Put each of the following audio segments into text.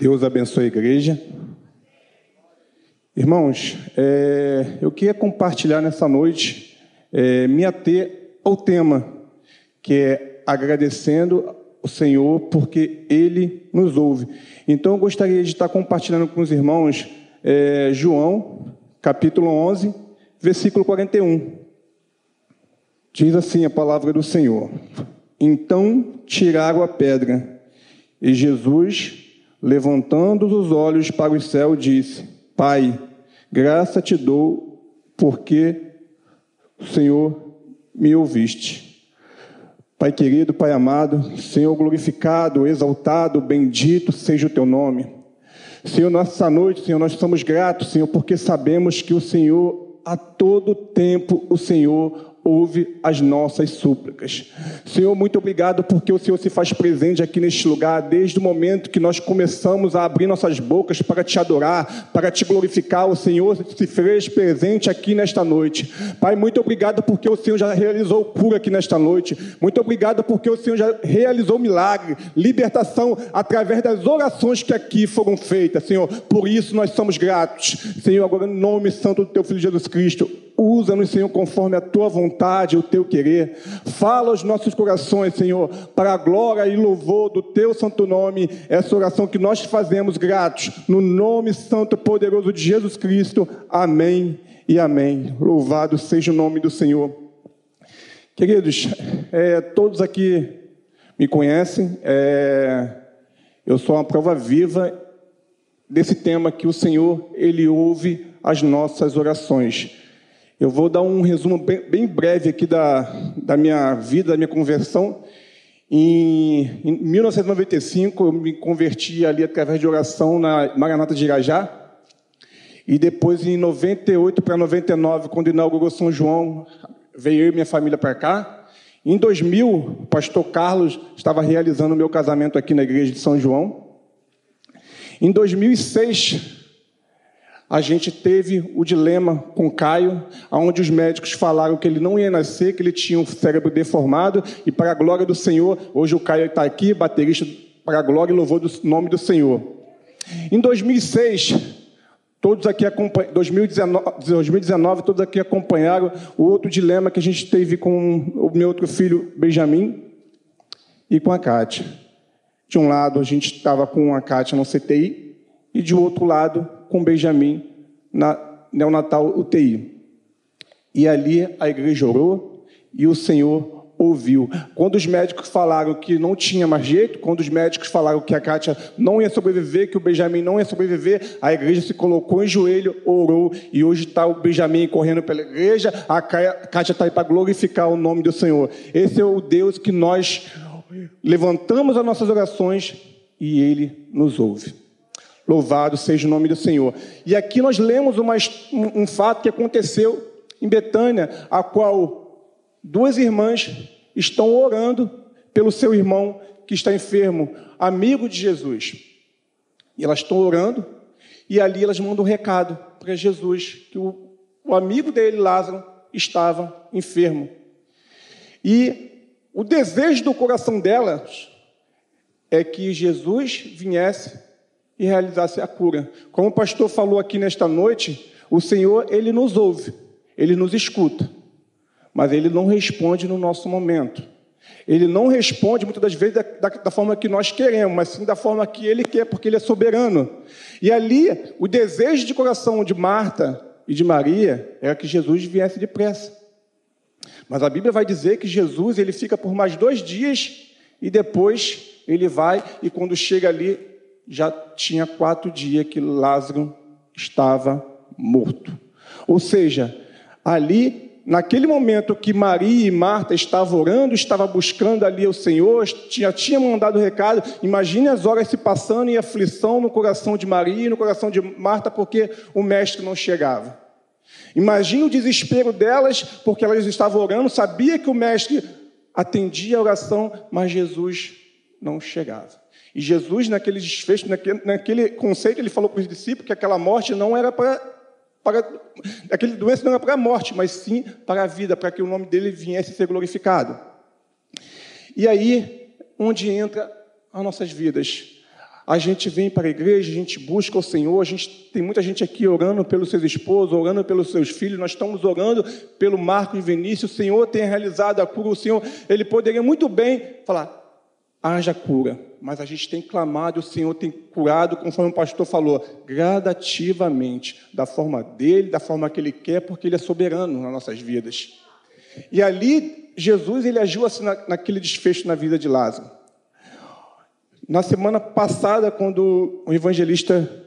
Deus abençoe a igreja. Irmãos, é, eu queria compartilhar nessa noite, é, me ater ao tema, que é agradecendo o Senhor porque Ele nos ouve. Então eu gostaria de estar compartilhando com os irmãos é, João, capítulo 11, versículo 41. Diz assim a palavra do Senhor: Então tiraram a pedra, e Jesus levantando os olhos para o céu, disse: Pai, graça te dou, porque o Senhor me ouviste. Pai querido, Pai amado, Senhor glorificado, exaltado, bendito seja o teu nome. Senhor, nessa noite, Senhor, nós estamos gratos, Senhor, porque sabemos que o Senhor, a todo tempo, o Senhor ouve as nossas súplicas. Senhor, muito obrigado porque o Senhor se faz presente aqui neste lugar, desde o momento que nós começamos a abrir nossas bocas para te adorar, para te glorificar. O Senhor se fez presente aqui nesta noite. Pai, muito obrigado porque o Senhor já realizou cura aqui nesta noite. Muito obrigado porque o Senhor já realizou milagre, libertação através das orações que aqui foram feitas, Senhor. Por isso nós somos gratos. Senhor, agora em nome santo do teu filho Jesus Cristo, Usa-nos, Senhor, conforme a tua vontade, o teu querer. Fala aos nossos corações, Senhor, para a glória e louvor do teu santo nome. Essa oração que nós fazemos gratos, no nome santo e poderoso de Jesus Cristo. Amém e amém. Louvado seja o nome do Senhor. Queridos, é, todos aqui me conhecem, é, eu sou uma prova viva desse tema que o Senhor, Ele ouve as nossas orações. Eu vou dar um resumo bem, bem breve aqui da, da minha vida, da minha conversão. Em, em 1995, eu me converti ali através de oração na Maranata de Irajá. E depois, em 98 para 99, quando inaugurou São João, veio eu e minha família para cá. Em 2000, o pastor Carlos estava realizando o meu casamento aqui na igreja de São João. Em 2006, a gente teve o dilema com Caio, onde os médicos falaram que ele não ia nascer, que ele tinha um cérebro deformado, e para a glória do Senhor, hoje o Caio está aqui, baterista para a glória e louvor do nome do Senhor. Em 2006, todos aqui 2019, 2019, todos aqui acompanharam o outro dilema que a gente teve com o meu outro filho, Benjamin, e com a Kátia. De um lado, a gente estava com a Kátia no CTI, e de outro lado, com Benjamin na neonatal UTI. E ali a igreja orou e o Senhor ouviu. Quando os médicos falaram que não tinha mais jeito, quando os médicos falaram que a Kátia não ia sobreviver, que o Benjamin não ia sobreviver, a igreja se colocou em joelho, orou, e hoje está o Benjamin correndo pela igreja, a Kátia está aí para glorificar o nome do Senhor. Esse é o Deus que nós levantamos as nossas orações e Ele nos ouve. Louvado seja o nome do Senhor. E aqui nós lemos uma, um, um fato que aconteceu em Betânia, a qual duas irmãs estão orando pelo seu irmão que está enfermo, amigo de Jesus. E elas estão orando, e ali elas mandam um recado para Jesus, que o, o amigo dele, Lázaro, estava enfermo. E o desejo do coração delas é que Jesus viesse e realizasse a cura. Como o pastor falou aqui nesta noite, o Senhor, ele nos ouve, ele nos escuta, mas ele não responde no nosso momento. Ele não responde muitas das vezes da, da, forma que nós queremos, mas sim da forma que ele quer, porque ele é soberano. E ali, o desejo de coração de Marta e de Maria era que Jesus viesse depressa. Mas a Bíblia vai dizer que Jesus ele fica por mais dois dias e depois ele vai e quando chega ali já tinha quatro dias que Lázaro estava morto. Ou seja, ali, naquele momento que Maria e Marta estavam orando, estavam buscando ali o Senhor, já tinha mandado o recado, imagine as horas se passando e aflição no coração de Maria e no coração de Marta, porque o mestre não chegava. Imagine o desespero delas, porque elas estavam orando, sabia que o mestre atendia a oração, mas Jesus não chegava. E Jesus, naquele desfecho, naquele, naquele conceito, ele falou para os discípulos que aquela morte não era para, para aquele doença não era para a morte, mas sim para a vida, para que o nome dele viesse a ser glorificado. E aí, onde entra as nossas vidas? a gente vem para a igreja, a gente busca o Senhor, a gente tem muita gente aqui orando pelos seus esposos, orando pelos seus filhos, nós estamos orando pelo Marcos e Vinícius, o Senhor tem realizado a cura, o Senhor, ele poderia muito bem falar, haja cura, mas a gente tem clamado, o Senhor tem curado, conforme o pastor falou, gradativamente, da forma dele, da forma que ele quer, porque ele é soberano nas nossas vidas. E ali, Jesus, ele agiu assim na, naquele desfecho na vida de Lázaro. Na semana passada, quando o evangelista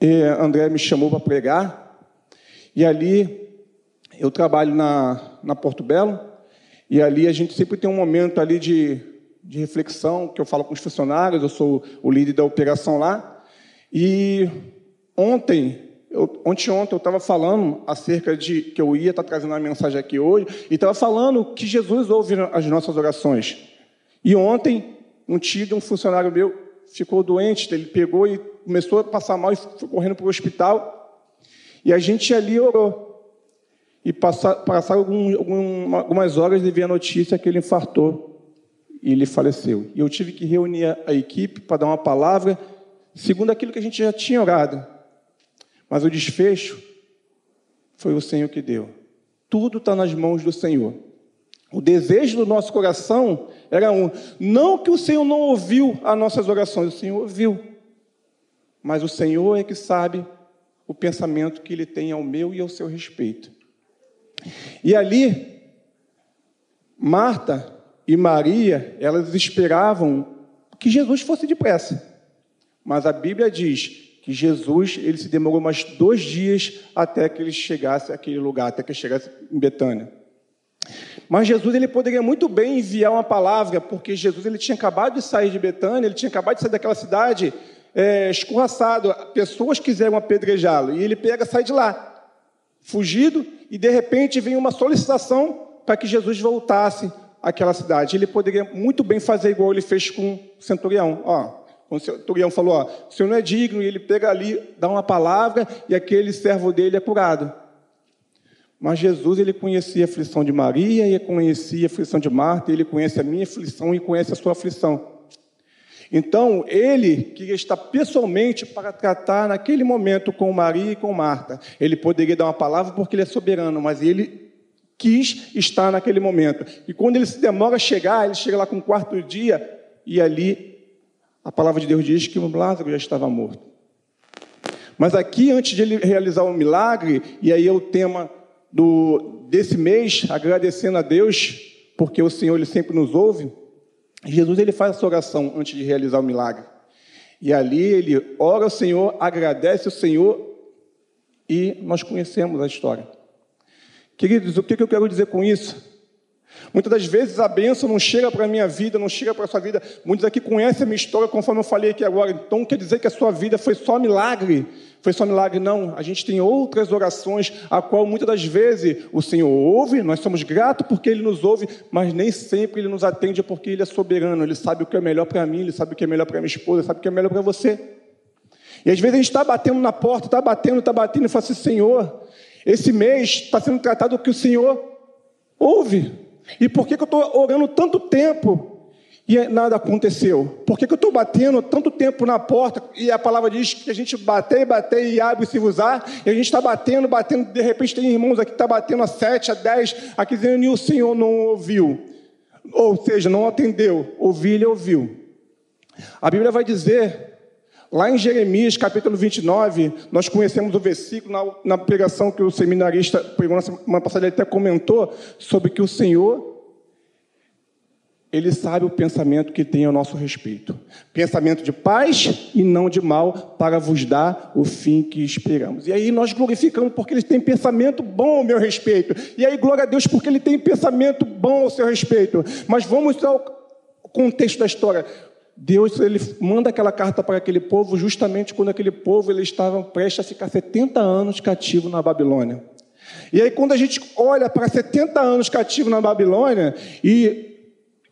eh, André me chamou para pregar, e ali eu trabalho na, na Porto Belo, e ali a gente sempre tem um momento ali de, de reflexão, que eu falo com os funcionários, eu sou o líder da operação lá, e ontem, eu, ontem ontem eu estava falando acerca de que eu ia estar tá trazendo uma mensagem aqui hoje, e estava falando que Jesus ouve as nossas orações. E ontem um tio, um funcionário meu, ficou doente, ele pegou e começou a passar mal e foi correndo para o hospital. E a gente ali orou. E passaram algum, algumas horas e veio a notícia que ele infartou ele faleceu. E eu tive que reunir a equipe para dar uma palavra, segundo aquilo que a gente já tinha orado. Mas o desfecho foi o Senhor que deu. Tudo está nas mãos do Senhor. O desejo do nosso coração era um. Não que o Senhor não ouviu as nossas orações, o Senhor ouviu. Mas o Senhor é que sabe o pensamento que Ele tem ao meu e ao seu respeito. E ali, Marta e Maria, elas esperavam que Jesus fosse depressa. Mas a Bíblia diz que Jesus ele se demorou mais dois dias até que ele chegasse àquele lugar, até que ele chegasse em Betânia. Mas Jesus ele poderia muito bem enviar uma palavra, porque Jesus ele tinha acabado de sair de Betânia, ele tinha acabado de sair daquela cidade é, escorraçado, pessoas quiseram apedrejá-lo, e ele pega, sai de lá, fugido, e de repente vem uma solicitação para que Jesus voltasse àquela cidade. Ele poderia muito bem fazer igual ele fez com o centurião. Ó, o centurião falou: ó, o senhor não é digno, e ele pega ali, dá uma palavra, e aquele servo dele é curado. Mas Jesus, ele conhecia a aflição de Maria, ele conhecia a aflição de Marta, ele conhece a minha aflição e conhece a sua aflição. Então, ele queria estar pessoalmente para tratar naquele momento com Maria e com Marta. Ele poderia dar uma palavra porque ele é soberano, mas ele quis estar naquele momento. E quando ele se demora a chegar, ele chega lá com o quarto dia e ali a palavra de Deus diz que o Lázaro já estava morto. Mas aqui, antes de ele realizar o milagre, e aí é o tema do, desse mês, agradecendo a Deus, porque o Senhor ele sempre nos ouve, Jesus ele faz essa oração antes de realizar o milagre. E ali ele ora ao Senhor, agradece o Senhor e nós conhecemos a história. Queridos, o que eu quero dizer com isso? Muitas das vezes a bênção não chega para a minha vida, não chega para a sua vida. Muitos aqui conhecem a minha história, conforme eu falei aqui agora. Então quer dizer que a sua vida foi só milagre. Foi só milagre? Não. A gente tem outras orações, a qual muitas das vezes o Senhor ouve, nós somos gratos porque Ele nos ouve, mas nem sempre Ele nos atende porque Ele é soberano. Ele sabe o que é melhor para mim, Ele sabe o que é melhor para minha esposa, Ele sabe o que é melhor para você. E às vezes a gente está batendo na porta, está batendo, está batendo, e fala assim: Senhor, esse mês está sendo tratado o que o Senhor ouve. E por que, que eu estou orando tanto tempo e nada aconteceu? Por que, que eu estou batendo tanto tempo na porta e a palavra diz que a gente bater, bater e abre se usar, e a gente está batendo, batendo, de repente tem irmãos aqui que estão tá batendo a sete, a dez, aqui dizendo e o Senhor não ouviu. Ou seja, não atendeu. Ouvir, ele ouviu. A Bíblia vai dizer Lá em Jeremias, capítulo 29, nós conhecemos o versículo na, na pregação que o seminarista pregou na semana passada, ele até comentou sobre que o Senhor, ele sabe o pensamento que tem a nosso respeito. Pensamento de paz e não de mal, para vos dar o fim que esperamos. E aí nós glorificamos porque ele tem pensamento bom ao meu respeito. E aí, glória a Deus, porque ele tem pensamento bom ao seu respeito. Mas vamos ao contexto da história. Deus ele manda aquela carta para aquele povo justamente quando aquele povo ele estava prestes a ficar 70 anos cativo na Babilônia. E aí quando a gente olha para 70 anos cativo na Babilônia e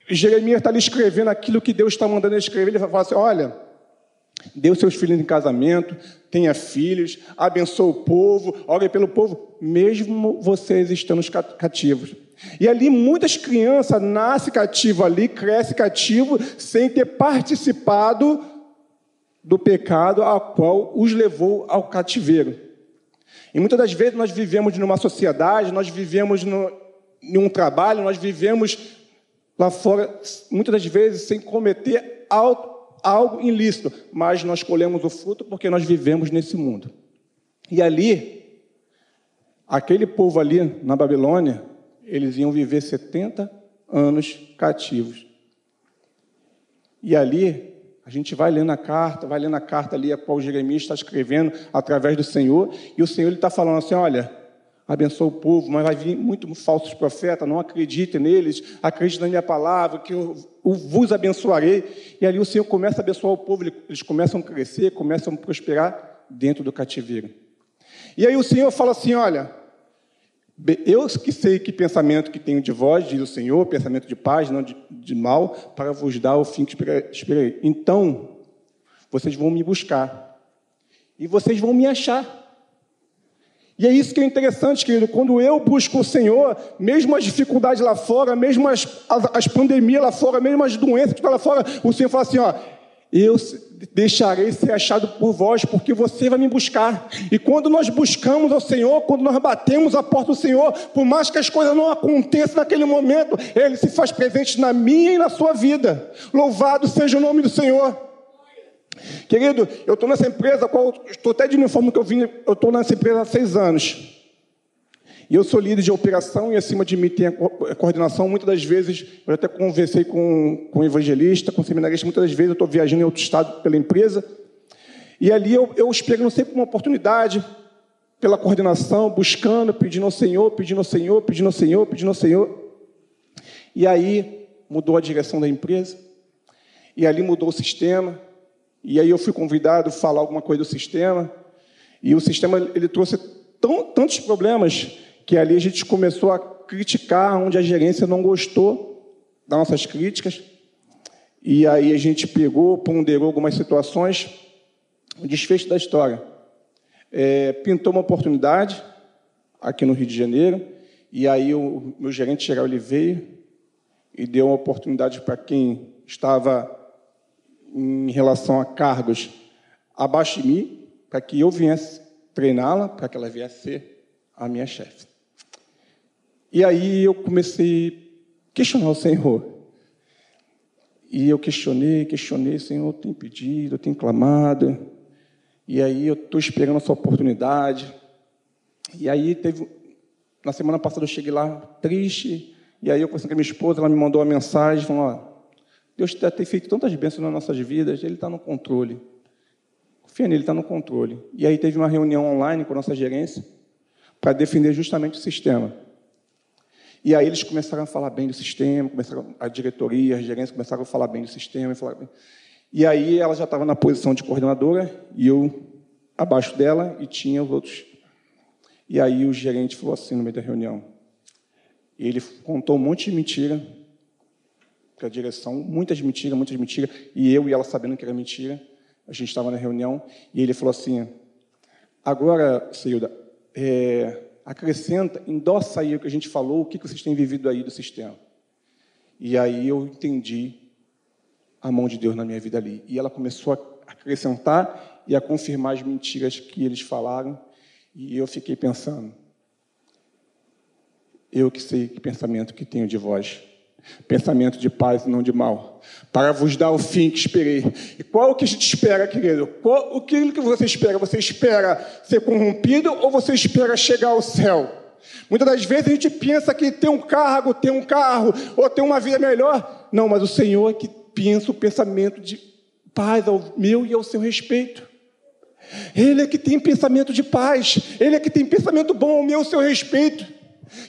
Jeremias está ali escrevendo aquilo que Deus está mandando ele escrever, ele vai falar assim, olha, dê seus filhos em casamento, tenha filhos, abençoe o povo, ore pelo povo, mesmo vocês estando cativos. E ali muitas crianças nascem cativo ali, crescem cativo, sem ter participado do pecado a qual os levou ao cativeiro. E muitas das vezes nós vivemos numa sociedade, nós vivemos no, em um trabalho, nós vivemos lá fora, muitas das vezes sem cometer algo, algo ilícito, mas nós colhemos o fruto porque nós vivemos nesse mundo. E ali, aquele povo ali na Babilônia, eles iam viver 70 anos cativos. E ali, a gente vai lendo a carta, vai lendo a carta ali a qual Jeremias está escrevendo através do Senhor, e o Senhor está falando assim: olha, abençoa o povo, mas vai vir muitos falsos profetas, não acredite neles, acredite na minha palavra, que eu, eu vos abençoarei. E ali o Senhor começa a abençoar o povo, eles começam a crescer, começam a prosperar dentro do cativeiro. E aí o Senhor fala assim: olha, eu que sei que pensamento que tenho de vós, diz o Senhor, pensamento de paz, não de, de mal, para vos dar o fim que esperei. Então, vocês vão me buscar. E vocês vão me achar. E é isso que é interessante, querido. Quando eu busco o Senhor, mesmo as dificuldades lá fora, mesmo as, as, as pandemias lá fora, mesmo as doenças que estão lá fora, o Senhor fala assim: ó, eu deixarei ser achado por vós, porque você vai me buscar. E quando nós buscamos ao Senhor, quando nós batemos a porta do Senhor, por mais que as coisas não aconteçam naquele momento, Ele se faz presente na minha e na sua vida. Louvado seja o nome do Senhor. Querido, eu estou nessa empresa, estou até de uniforme que eu vim, eu estou nessa empresa há seis anos. E eu sou líder de operação e acima de mim tem a coordenação. Muitas das vezes, eu até conversei com, com evangelista, com seminarista, muitas das vezes eu estou viajando em outro estado pela empresa. E ali eu, eu espero sempre uma oportunidade pela coordenação, buscando, pedindo ao Senhor, pedindo ao Senhor, pedindo ao Senhor, pedindo ao Senhor. E aí mudou a direção da empresa. E ali mudou o sistema. E aí eu fui convidado a falar alguma coisa do sistema. E o sistema ele trouxe tão, tantos problemas que ali a gente começou a criticar onde a gerência não gostou das nossas críticas. E aí a gente pegou, ponderou algumas situações, o desfecho da história. É, pintou uma oportunidade aqui no Rio de Janeiro, e aí o meu gerente geral ele veio e deu uma oportunidade para quem estava em relação a cargos abaixo de mim, para que eu viesse treiná-la, para que ela viesse ser a minha chefe. E aí eu comecei a questionar o Senhor. E eu questionei, questionei, Senhor, eu tenho pedido, eu tenho clamado. E aí eu estou esperando essa oportunidade. E aí teve. Na semana passada eu cheguei lá triste. E aí eu conversei com a minha esposa, ela me mandou uma mensagem, falou, ó, Deus tem feito tantas bênçãos nas nossas vidas, Ele está no controle. Confia nele, Ele está no controle. E aí teve uma reunião online com a nossa gerência para defender justamente o sistema. E aí eles começaram a falar bem do sistema, começaram, a diretoria, as gerências começaram a falar bem do sistema. E, e aí ela já estava na posição de coordenadora e eu abaixo dela e tinha os outros. E aí o gerente falou assim no meio da reunião. Ele contou um monte de mentira para a direção, muitas mentiras, muitas mentiras, e eu e ela sabendo que era mentira. A gente estava na reunião e ele falou assim: Agora, Seilda, é, acrescenta, endossa aí o que a gente falou, o que vocês têm vivido aí do sistema. E aí eu entendi a mão de Deus na minha vida ali. E ela começou a acrescentar e a confirmar as mentiras que eles falaram. E eu fiquei pensando, eu que sei que pensamento que tenho de vós. Pensamento de paz e não de mal. Para vos dar o fim que esperei. E qual o que a gente espera, querido? Qual, o que você espera? Você espera ser corrompido ou você espera chegar ao céu? Muitas das vezes a gente pensa que ter um cargo, ter um carro, ou ter uma vida melhor. Não, mas o Senhor é que pensa o pensamento de paz ao meu e ao seu respeito. Ele é que tem pensamento de paz. Ele é que tem pensamento bom ao meu e ao seu respeito.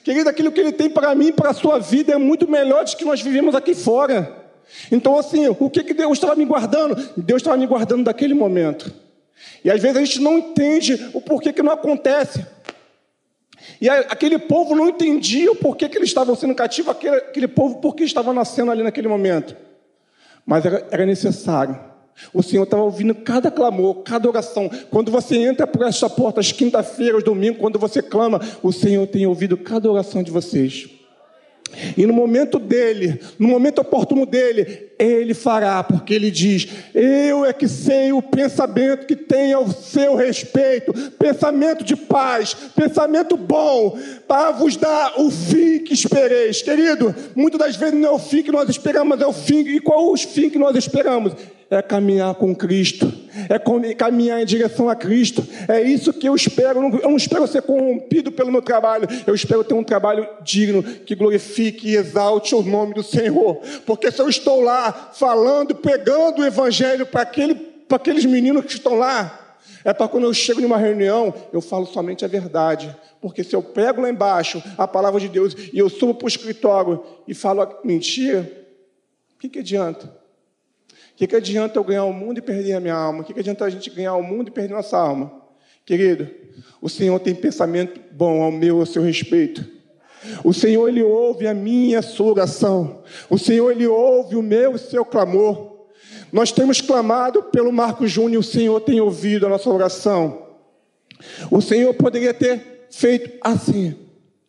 Querido, aquilo que Ele tem para mim, para a sua vida, é muito melhor do que nós vivemos aqui fora. Então, assim, o que, que Deus estava me guardando? Deus estava me guardando daquele momento. E às vezes a gente não entende o porquê que não acontece. E aquele povo não entendia o porquê que eles estavam sendo cativos, aquele, aquele povo, porque estava nascendo ali naquele momento. Mas era, era necessário. O Senhor estava ouvindo cada clamor, cada oração. Quando você entra por esta porta, às quinta-feiras, domingo, quando você clama, o Senhor tem ouvido cada oração de vocês. E no momento dele, no momento oportuno dele, ele fará, porque ele diz: Eu é que sei o pensamento que tem ao seu respeito, pensamento de paz, pensamento bom, para vos dar o fim que espereis. Querido, muitas das vezes não é o fim que nós esperamos, é o fim. E qual é o fim que nós esperamos? É caminhar com Cristo, é caminhar em direção a Cristo. É isso que eu espero. Eu não espero ser corrompido pelo meu trabalho, eu espero ter um trabalho digno que glorifique e exalte o nome do Senhor. Porque se eu estou lá falando, pegando o evangelho para aquele, para aqueles meninos que estão lá. É para quando eu chego numa reunião, eu falo somente a verdade. Porque se eu pego lá embaixo a palavra de Deus e eu subo para o escritório e falo mentira, o que, que adianta? Que, que adianta eu ganhar o mundo e perder a minha alma? O que, que adianta a gente ganhar o mundo e perder nossa alma? Querido, o Senhor tem pensamento bom ao meu, ao seu respeito. O Senhor, Ele ouve a minha a sua oração. O Senhor, Ele ouve o meu e o seu clamor. Nós temos clamado pelo Marco Júnior, o Senhor tem ouvido a nossa oração. O Senhor poderia ter feito assim,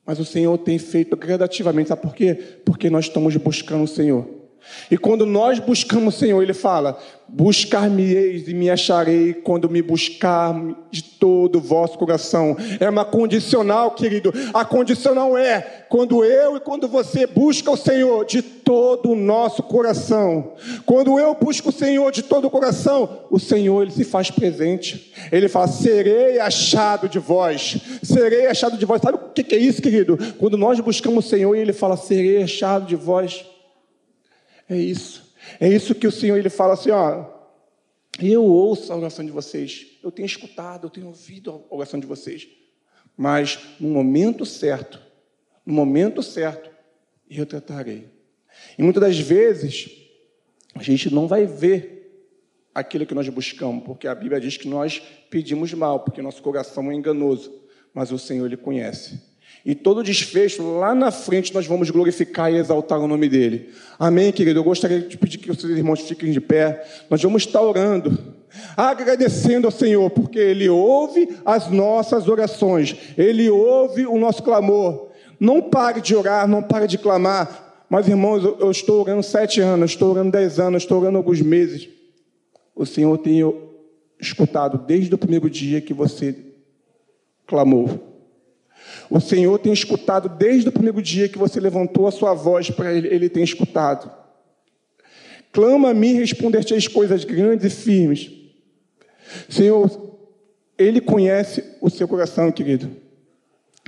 mas o Senhor tem feito gradativamente. Sabe por quê? Porque nós estamos buscando o Senhor. E quando nós buscamos o Senhor, Ele fala: Buscar-me-eis e me acharei quando me buscar de todo o vosso coração. É uma condicional, querido. A condicional é quando eu e quando você busca o Senhor de todo o nosso coração. Quando eu busco o Senhor de todo o coração, o Senhor ele se faz presente. Ele fala: Serei achado de vós. Serei achado de vós. Sabe o que é isso, querido? Quando nós buscamos o Senhor e Ele fala: Serei achado de vós. É isso. É isso que o Senhor ele fala assim, ó. Eu ouço a oração de vocês. Eu tenho escutado, eu tenho ouvido a oração de vocês. Mas no momento certo, no momento certo, eu tratarei. E muitas das vezes a gente não vai ver aquilo que nós buscamos, porque a Bíblia diz que nós pedimos mal, porque nosso coração é enganoso, mas o Senhor ele conhece. E todo desfecho, lá na frente, nós vamos glorificar e exaltar o nome dele. Amém, querido? Eu gostaria de pedir que os irmãos fiquem de pé. Nós vamos estar orando, agradecendo ao Senhor, porque Ele ouve as nossas orações, Ele ouve o nosso clamor. Não pare de orar, não pare de clamar. Mas, irmãos, eu estou orando sete anos, estou orando dez anos, estou orando alguns meses. O Senhor tem escutado desde o primeiro dia que você clamou. O Senhor tem escutado desde o primeiro dia que você levantou a sua voz para Ele, Ele tem escutado. Clama a mim, responder-te as coisas grandes e firmes. Senhor, Ele conhece o seu coração, querido.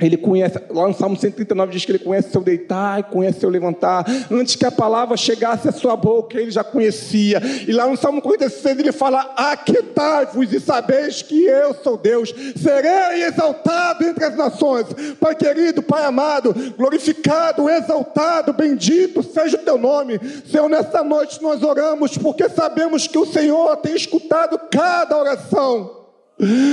Ele conhece, lá no Salmo 139 diz que ele conhece seu deitar e conhece seu levantar. Antes que a palavra chegasse à sua boca, ele já conhecia. E lá no Salmo 46 ele fala: Aquietai-vos e sabeis que eu sou Deus. Serei exaltado entre as nações. Pai querido, Pai amado, glorificado, exaltado, bendito seja o teu nome. Senhor, nesta noite nós oramos porque sabemos que o Senhor tem escutado cada oração.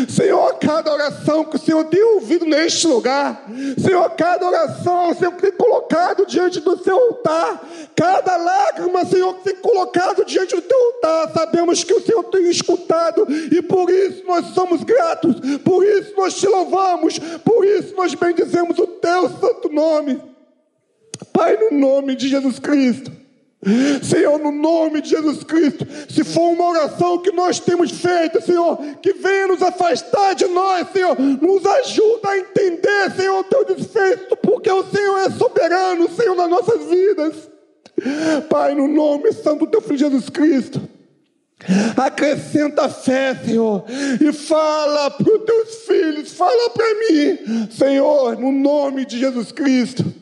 Senhor, cada oração que o Senhor tem ouvido neste lugar, Senhor, cada oração, Senhor, que tem colocado diante do seu altar, cada lágrima, Senhor, que tem colocado diante do teu altar, sabemos que o Senhor tem escutado e por isso nós somos gratos, por isso nós te louvamos, por isso nós bendizemos o teu santo nome. Pai, no nome de Jesus Cristo. Senhor, no nome de Jesus Cristo, se for uma oração que nós temos feito, Senhor, que venha nos afastar de nós, Senhor, nos ajuda a entender, Senhor, o teu desfeito, porque o Senhor é soberano, Senhor, nas nossas vidas. Pai, no nome santo do teu filho Jesus Cristo, acrescenta fé, Senhor, e fala para os teus filhos, fala para mim, Senhor, no nome de Jesus Cristo.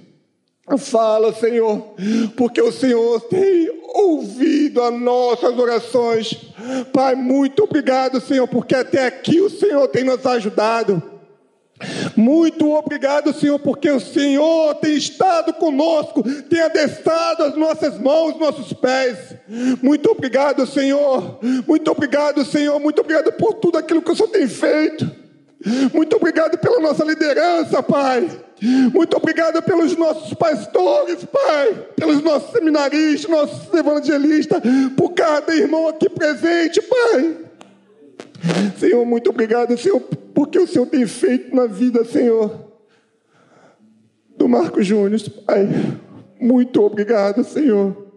Fala, Senhor, porque o Senhor tem ouvido as nossas orações. Pai, muito obrigado, Senhor, porque até aqui o Senhor tem nos ajudado. Muito obrigado, Senhor, porque o Senhor tem estado conosco, tem adestrado as nossas mãos, nossos pés. Muito obrigado, Senhor. Muito obrigado, Senhor. Muito obrigado por tudo aquilo que o Senhor tem feito. Muito obrigado pela nossa liderança, Pai. Muito obrigado pelos nossos pastores, Pai, pelos nossos seminaristas, nossos evangelistas, por cada irmão aqui presente, Pai. Senhor, muito obrigado, Senhor, porque o Senhor tem feito na vida, Senhor, do Marco Júnior, Pai. Muito obrigado, Senhor.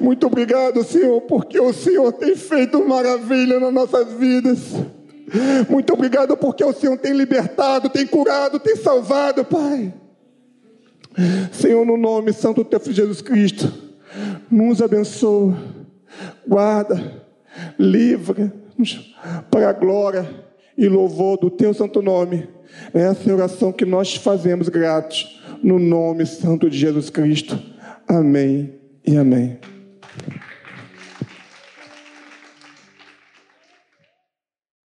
Muito obrigado, Senhor, porque o Senhor tem feito maravilha nas nossas vidas. Muito obrigado porque o Senhor tem libertado, tem curado, tem salvado, Pai. Senhor, no nome santo do teu filho Jesus Cristo, nos abençoa, guarda, livra para a glória e louvor do teu santo nome. Essa é a oração que nós fazemos gratos no nome santo de Jesus Cristo. Amém e amém.